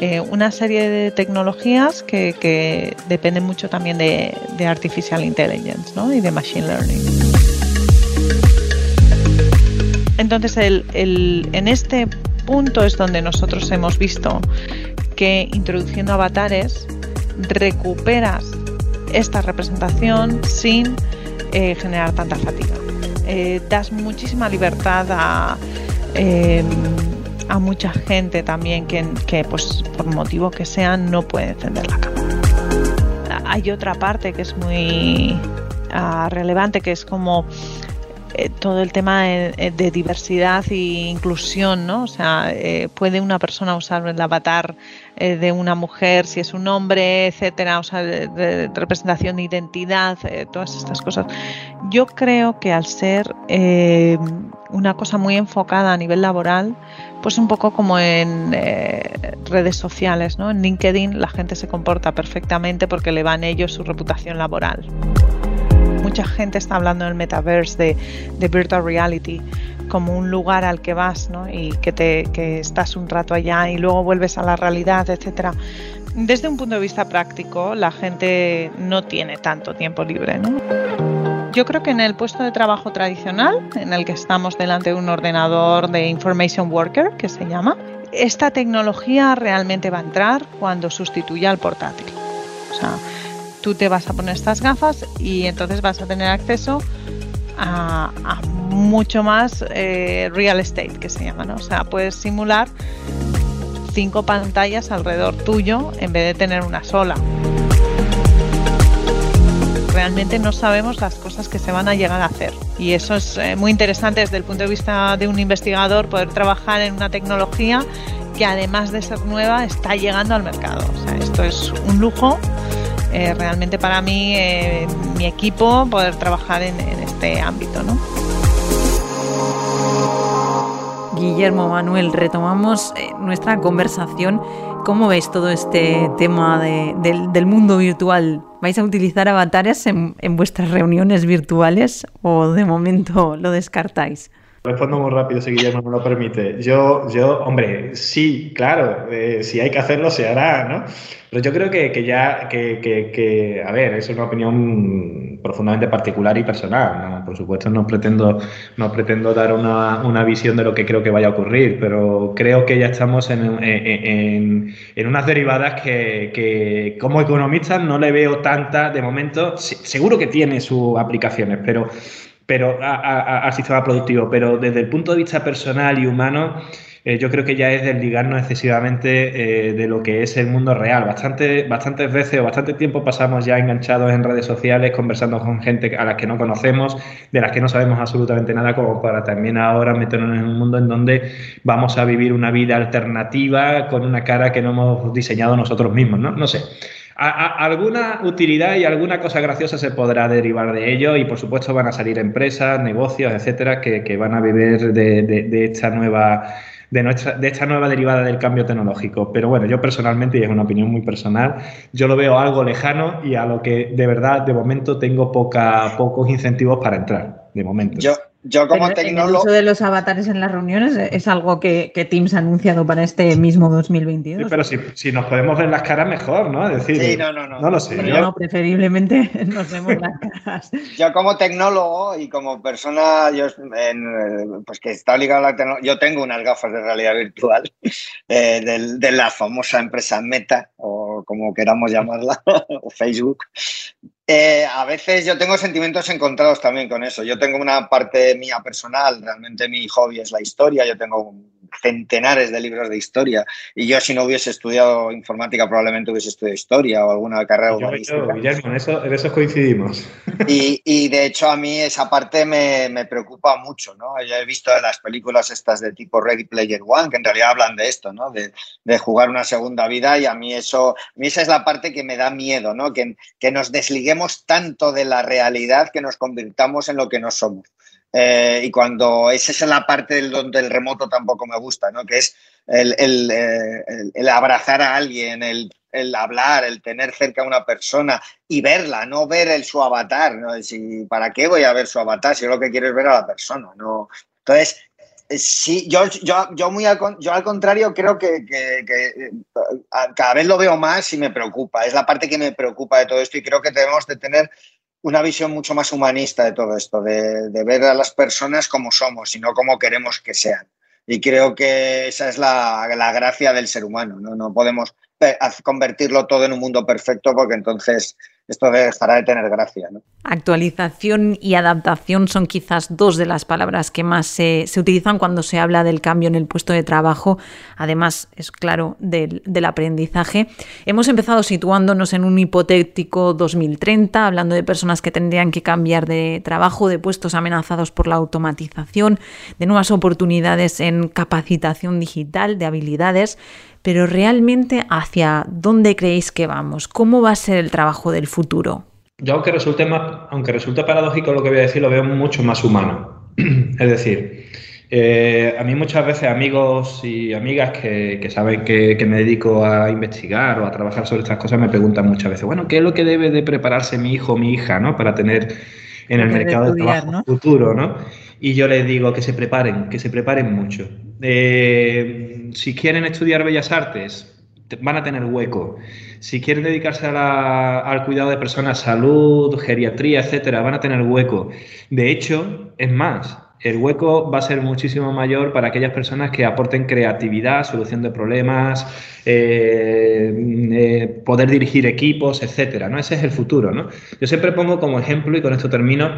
Eh, una serie de tecnologías que, dependen mucho también de, artificial intelligence y de machine learning. Entonces, en este punto es donde nosotros hemos visto que introduciendo avatares recuperas esta representación sin eh, generar tanta fatiga. Eh, das muchísima libertad a, em, a mucha gente también que, que, pues, por motivo que sea no puede encender la cámara. Hay otra parte que es muy ah, relevante que es como eh, todo el tema de, diversidad e inclusión, ¿no? O sea, eh, puede una persona usar el avatar eh, de una mujer si es un hombre, etcétera, o sea, representación de identidad, todas estas cosas. Yo creo que al ser una cosa muy enfocada a nivel laboral, pues un poco como en redes sociales, ¿no? En LinkedIn la gente se comporta perfectamente porque le va en ellos su reputación laboral mucha gente está hablando del metaverse, de, de virtual reality, como un lugar al que vas ¿no? y que, te, que estás un rato allá y luego vuelves a la realidad, etcétera. Desde un punto de vista práctico, la gente no tiene tanto tiempo libre. ¿no? Yo creo que en el puesto de trabajo tradicional, en el que estamos delante de un ordenador de information worker, que se llama, esta tecnología realmente va a entrar cuando sustituya al portátil. O sea, tú te vas a poner estas gafas y entonces vas a tener acceso a, mucho más eh, real estate, que se llama, ¿no? O sea, puedes simular cinco pantallas alrededor tuyo en vez de tener una sola. Realmente no sabemos las cosas que se van a llegar a hacer y eso es eh, muy interesante desde el punto de vista de un investigador poder trabajar en una tecnología que además de ser nueva está llegando al mercado. Esto es un lujo eh, realmente para mí, eh, mi equipo, poder trabajar en, en este ámbito. ¿no? Guillermo, Manuel, retomamos eh, nuestra conversación. ¿Cómo veis todo este tema de, del, mundo virtual? ¿Vais a utilizar avatares en, en vuestras reuniones virtuales o de momento lo descartáis? Respondo muy rápido si Guillermo me lo permite. Yo, yo hombre, sí, claro, eh, si hay que hacerlo se hará, ¿no? Pero yo creo que, que ya, que, que, que, a ver, es una opinión profundamente particular y personal, ¿no? Por supuesto no pretendo, no pretendo dar una, una, visión de lo que creo que vaya a ocurrir, pero creo que ya estamos en, en, en unas derivadas que, como economista no le veo tanta, de momento, seguro que tiene sus aplicaciones, pero pero al sistema productivo, pero desde el punto de vista personal y humano, eh, yo creo que ya es desligarnos excesivamente eh, de lo que es el mundo real. Bastante, bastantes veces o bastante tiempo pasamos ya enganchados en redes sociales, conversando con gente a las que no conocemos, de las que no sabemos absolutamente nada, como para también ahora meternos en un mundo en donde vamos a vivir una vida alternativa con una cara que no hemos diseñado nosotros mismos, ¿no? No sé. A, alguna utilidad y alguna cosa graciosa se podrá derivar de ello y por supuesto van a salir empresas, negocios, etcétera, que, que van a vivir de, de, esta nueva de, nuestra, de esta nueva derivada del cambio tecnológico. Pero bueno, yo personalmente, y es una opinión muy personal, yo lo veo algo lejano y a lo que de verdad de momento tengo poca, pocos incentivos para entrar, de momento. Yo como tecnólogo... El uso de los avatares en las reuniones es algo que, que, Teams ha anunciado para este mismo 2022. Sí, pero si, si, nos podemos ver las caras mejor, ¿no? Es decir, sí, no, no, no. No lo sé. Pero yo... no, preferiblemente (laughs) nos vemos las caras. Yo como tecnólogo y como persona yo, en, pues que está ligada a la tecnología, yo tengo unas gafas de realidad virtual (laughs) eh, de, de la famosa empresa Meta, o como queramos llamarla, (laughs) o Facebook. Eh, a veces yo tengo sentimientos encontrados también con eso. Yo tengo una parte mía personal, realmente mi hobby es la historia, yo tengo centenares de libros de historia y yo si no hubiese estudiado informática probablemente hubiese estudiado historia o alguna carrera yo, humanística. Guillermo, en eso, en eso coincidimos. Y, (laughs) y, de hecho a mí esa parte me, me, preocupa mucho, ¿no? Yo he visto las películas estas de tipo Ready Player One que en realidad hablan de esto, ¿no? De, de jugar una segunda vida y a mí eso, a mí esa es la parte que me da miedo, ¿no? Que, que nos desliguemos tanto de la realidad que nos convirtamos en lo que no somos. Eh, y cuando esa es la parte del, donde el remoto tampoco me gusta, ¿no? que es el, el, eh, el, el abrazar a alguien, el, hablar, el tener cerca a una persona y verla, no ver el, su avatar. ¿no? Si, ¿Para qué voy a ver su avatar si yo lo que quiero es ver a la persona? ¿no? Entonces, sí, yo, yo, yo, muy al, yo al contrario creo que, que, que, cada vez lo veo más y me preocupa. Es la parte que me preocupa de todo esto y creo que debemos de tener una visión mucho más humanista de todo esto, de, de, ver a las personas como somos y no como queremos que sean. Y creo que esa es la, la gracia del ser humano. ¿no? no podemos convertirlo todo en un mundo perfecto porque entonces esto dejará de tener gracia. ¿no? Actualización y adaptación son quizás dos de las palabras que más se, utilizan cuando se habla del cambio en el puesto de trabajo. Además, es claro, del, del, aprendizaje. Hemos empezado situándonos en un hipotético 2030, hablando de personas que tendrían que cambiar de trabajo, de puestos amenazados por la automatización, de nuevas oportunidades en capacitación digital, de habilidades pero realmente hacia dónde creéis que vamos, cómo va a ser el trabajo del futuro. Yo aunque resulte más, aunque resulte paradójico lo que voy a decir, lo veo mucho más humano. (clears throat) es decir, eh, a mí muchas veces amigos y amigas que, que saben que, que, me dedico a investigar o a trabajar sobre estas cosas me preguntan muchas veces, bueno, ¿qué es lo que debe de prepararse mi hijo o mi hija ¿no? para tener en el mercado de trabajo ¿no? futuro? ¿no? Y yo les digo que se preparen, que se preparen mucho. Eh, si quieren estudiar Bellas Artes, van a tener hueco. Si quieren dedicarse al cuidado de personas, salud, geriatría, etcétera, van a tener hueco. De hecho, es más, el hueco va a ser muchísimo mayor para aquellas personas que aporten creatividad, solución de problemas, eh, eh, poder dirigir equipos, etcétera. ¿no? Ese es el futuro. ¿no? Yo siempre pongo como ejemplo, y con esto termino,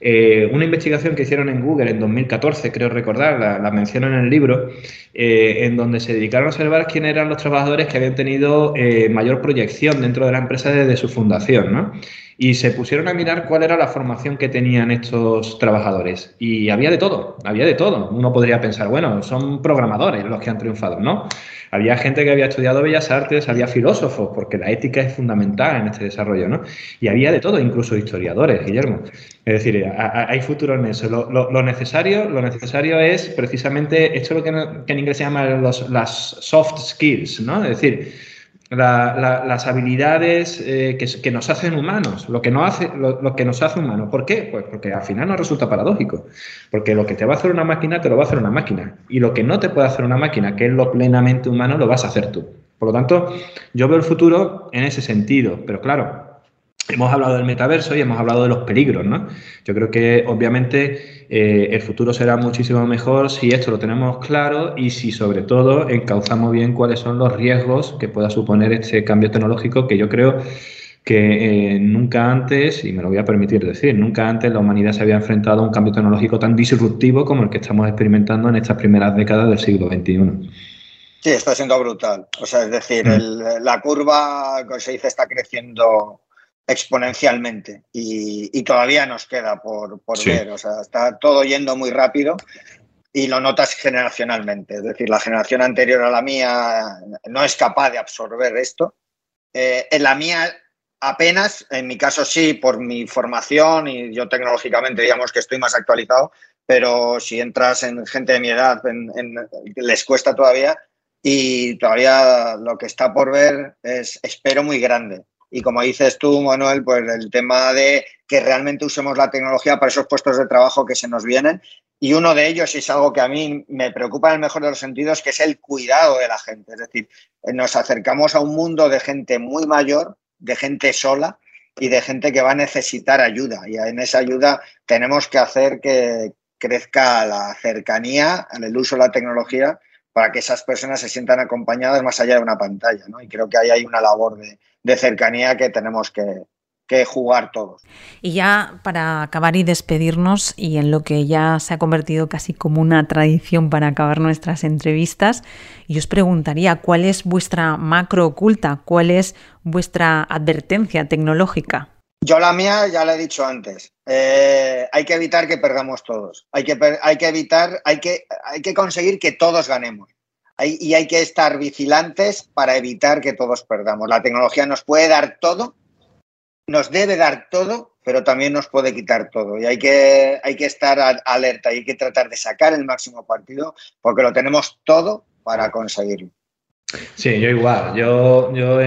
eh, una investigación que hicieron en Google en 2014, creo recordar, la, la menciono en el libro, en donde se dedicaron a observar quiénes eran los trabajadores que habían tenido mayor proyección dentro de la empresa desde su fundación. ¿no? Y se pusieron a mirar cuál era la formación que tenían estos trabajadores. Y había de todo, había de todo. Uno podría pensar, bueno, son programadores los que han triunfado, ¿no? Había gente que había estudiado bellas artes, había filósofos, porque la ética es fundamental en este desarrollo, ¿no? Y había de todo, incluso historiadores, Guillermo. Es decir, hay futuro en eso. Lo, necesario, lo necesario es precisamente esto lo que, en inglés se llama los, las soft skills, ¿no? Es decir, las habilidades eh, que, nos hacen humanos, lo que, no hace, lo, que nos hace humanos. ¿Por qué? Pues porque al final nos resulta paradójico. Porque lo que te va a hacer una máquina, te lo va a hacer una máquina. Y lo que no te puede hacer una máquina, que es lo plenamente humano, lo vas a hacer tú. Por lo tanto, yo veo el futuro en ese sentido. Pero claro, Hemos hablado del metaverso y hemos hablado de los peligros, ¿no? Yo creo que obviamente eh, el futuro será muchísimo mejor si esto lo tenemos claro y si sobre todo encauzamos bien cuáles son los riesgos que pueda suponer este cambio tecnológico que yo creo que eh, nunca antes, y me lo voy a permitir decir, nunca antes la humanidad se había enfrentado a un cambio tecnológico tan disruptivo como el que estamos experimentando en estas primeras décadas del siglo XXI. Sí, está siendo brutal. O sea, es decir, mm. la curva, como se dice, está creciendo exponencialmente y, todavía nos queda por, ver. O sea, está todo yendo muy rápido y lo notas generacionalmente. Es decir, la generación anterior a la mía no es capaz de absorber esto. Eh, en la mía apenas, en mi caso sí, por mi formación y yo tecnológicamente digamos que estoy más actualizado, pero si entras en gente de mi edad, les cuesta todavía y todavía lo que está por ver es, espero, muy grande. Y como dices tú, Manuel, pues el tema de que realmente usemos la tecnología para esos puestos de trabajo que se nos vienen. Y uno de ellos, es algo que a mí me preocupa en el mejor de los sentidos, que es el cuidado de la gente. Es decir, nos acercamos a un mundo de gente muy mayor, de gente sola y de gente que va a necesitar ayuda. Y en esa ayuda tenemos que hacer que crezca la cercanía, el uso de la tecnología, para que esas personas se sientan acompañadas más allá de una pantalla. ¿no? Y creo que ahí hay una labor de, de cercanía que tenemos que, jugar todos. Y ya para acabar y despedirnos, y en lo que ya se ha convertido casi como una tradición para acabar nuestras entrevistas, yo os preguntaría cuál es vuestra macro oculta, cuál es vuestra advertencia tecnológica. Yo la mía ya la he dicho antes. Eh, hay que evitar que perdamos todos. Hay que, hay que evitar, hay que, hay que conseguir que todos ganemos y hay que estar vigilantes para evitar que todos perdamos. La tecnología nos puede dar todo, nos debe dar todo, pero también nos puede quitar todo. Y hay que, hay que estar alerta y hay que tratar de sacar el máximo partido porque lo tenemos todo para conseguirlo. Sí, yo igual. Yo, yo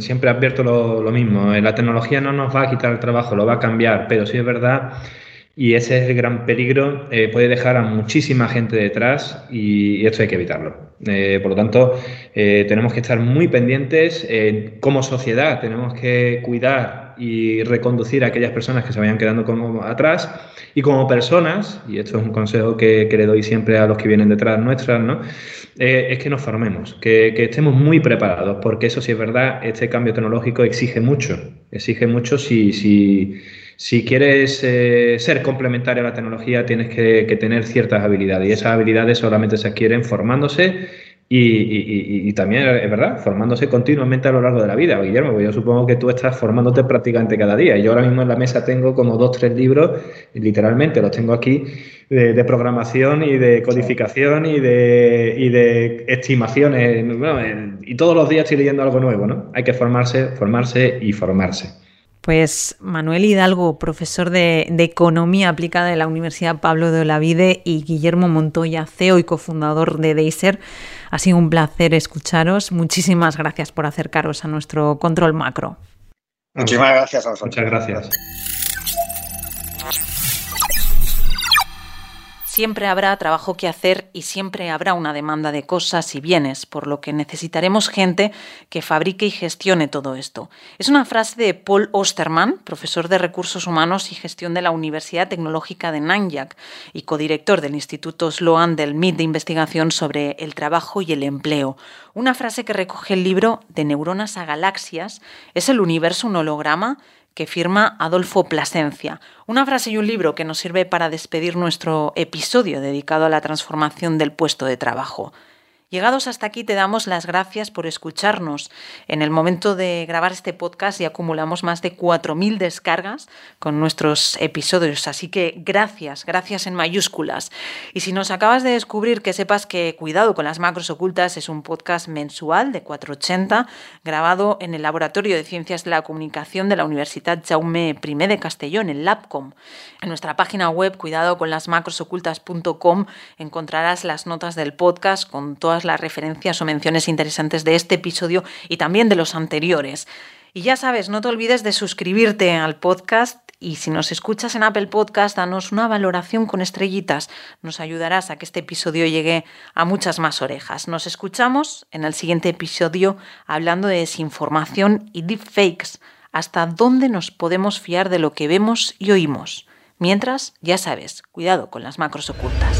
siempre advierto lo, lo, mismo. La tecnología no nos va a quitar el trabajo, lo va a cambiar, pero sí es verdad y ese es el gran peligro, eh, puede dejar a muchísima gente detrás y, esto hay que evitarlo. Eh, por lo tanto, eh, tenemos que estar muy pendientes como sociedad, tenemos que cuidar y reconducir a aquellas personas que se vayan quedando como atrás y como personas, y esto es un consejo que, le doy siempre a los que vienen detrás nuestras, ¿no? es que nos formemos, que, que, estemos muy preparados, porque eso sí es verdad, este cambio tecnológico exige mucho, exige mucho si, si si quieres eh, ser complementario a la tecnología, tienes que, tener ciertas habilidades y esas habilidades solamente se adquieren formándose y, también, es verdad, formándose continuamente a lo largo de la vida. Guillermo, pues yo supongo que tú estás formándote prácticamente cada día. Y yo ahora mismo en la mesa tengo como dos, tres libros, literalmente los tengo aquí, de, programación y de codificación y de, y de estimaciones. y todos los días estoy leyendo algo nuevo, ¿no? Hay que formarse, formarse y formarse. Pues Manuel Hidalgo, profesor de, Economía Aplicada de la Universidad Pablo de Olavide y Guillermo Montoya, CEO y cofundador de Deiser, ha sido un placer escucharos. Muchísimas gracias por acercaros a nuestro control macro. Muchísimas gracias a vosotros. Muchas gracias. Siempre habrá trabajo que hacer y siempre habrá una demanda de cosas y bienes, por lo que necesitaremos gente que fabrique y gestione todo esto. Es una frase de Paul Osterman, profesor de Recursos Humanos y Gestión de la Universidad Tecnológica de Nanyang y codirector del Instituto Sloan del MIT de Investigación sobre el Trabajo y el Empleo. Una frase que recoge el libro De neuronas a galaxias. ¿Es el universo un holograma? Que firma Adolfo Plasencia. Una frase y un libro que nos sirve para despedir nuestro episodio dedicado a la transformación del puesto de trabajo. Llegados hasta aquí te damos las gracias por escucharnos. En el momento de grabar este podcast ya acumulamos más de 4.000 descargas con nuestros episodios, así que gracias, gracias en mayúsculas. Y si nos acabas de descubrir, que sepas que Cuidado con las Macros Ocultas es un podcast mensual de 480 grabado en el Laboratorio de Ciencias de la Comunicación de la Universidad Jaume I de Castellón, en LabCom. En nuestra página web cuidadoconlasmacrosocultas.com encontrarás las notas del podcast con las referencias o menciones interesantes de este episodio y también de los anteriores. Y ya sabes, no te olvides de suscribirte al podcast y si nos escuchas en Apple Podcast, danos una valoración con estrellitas. Nos ayudarás a que este episodio llegue a muchas más orejas. Nos escuchamos en el siguiente episodio hablando de desinformación y deepfakes. ¿Hasta dónde nos podemos fiar de lo que vemos y oímos? Mientras, ya sabes, cuidado con las macros ocultas.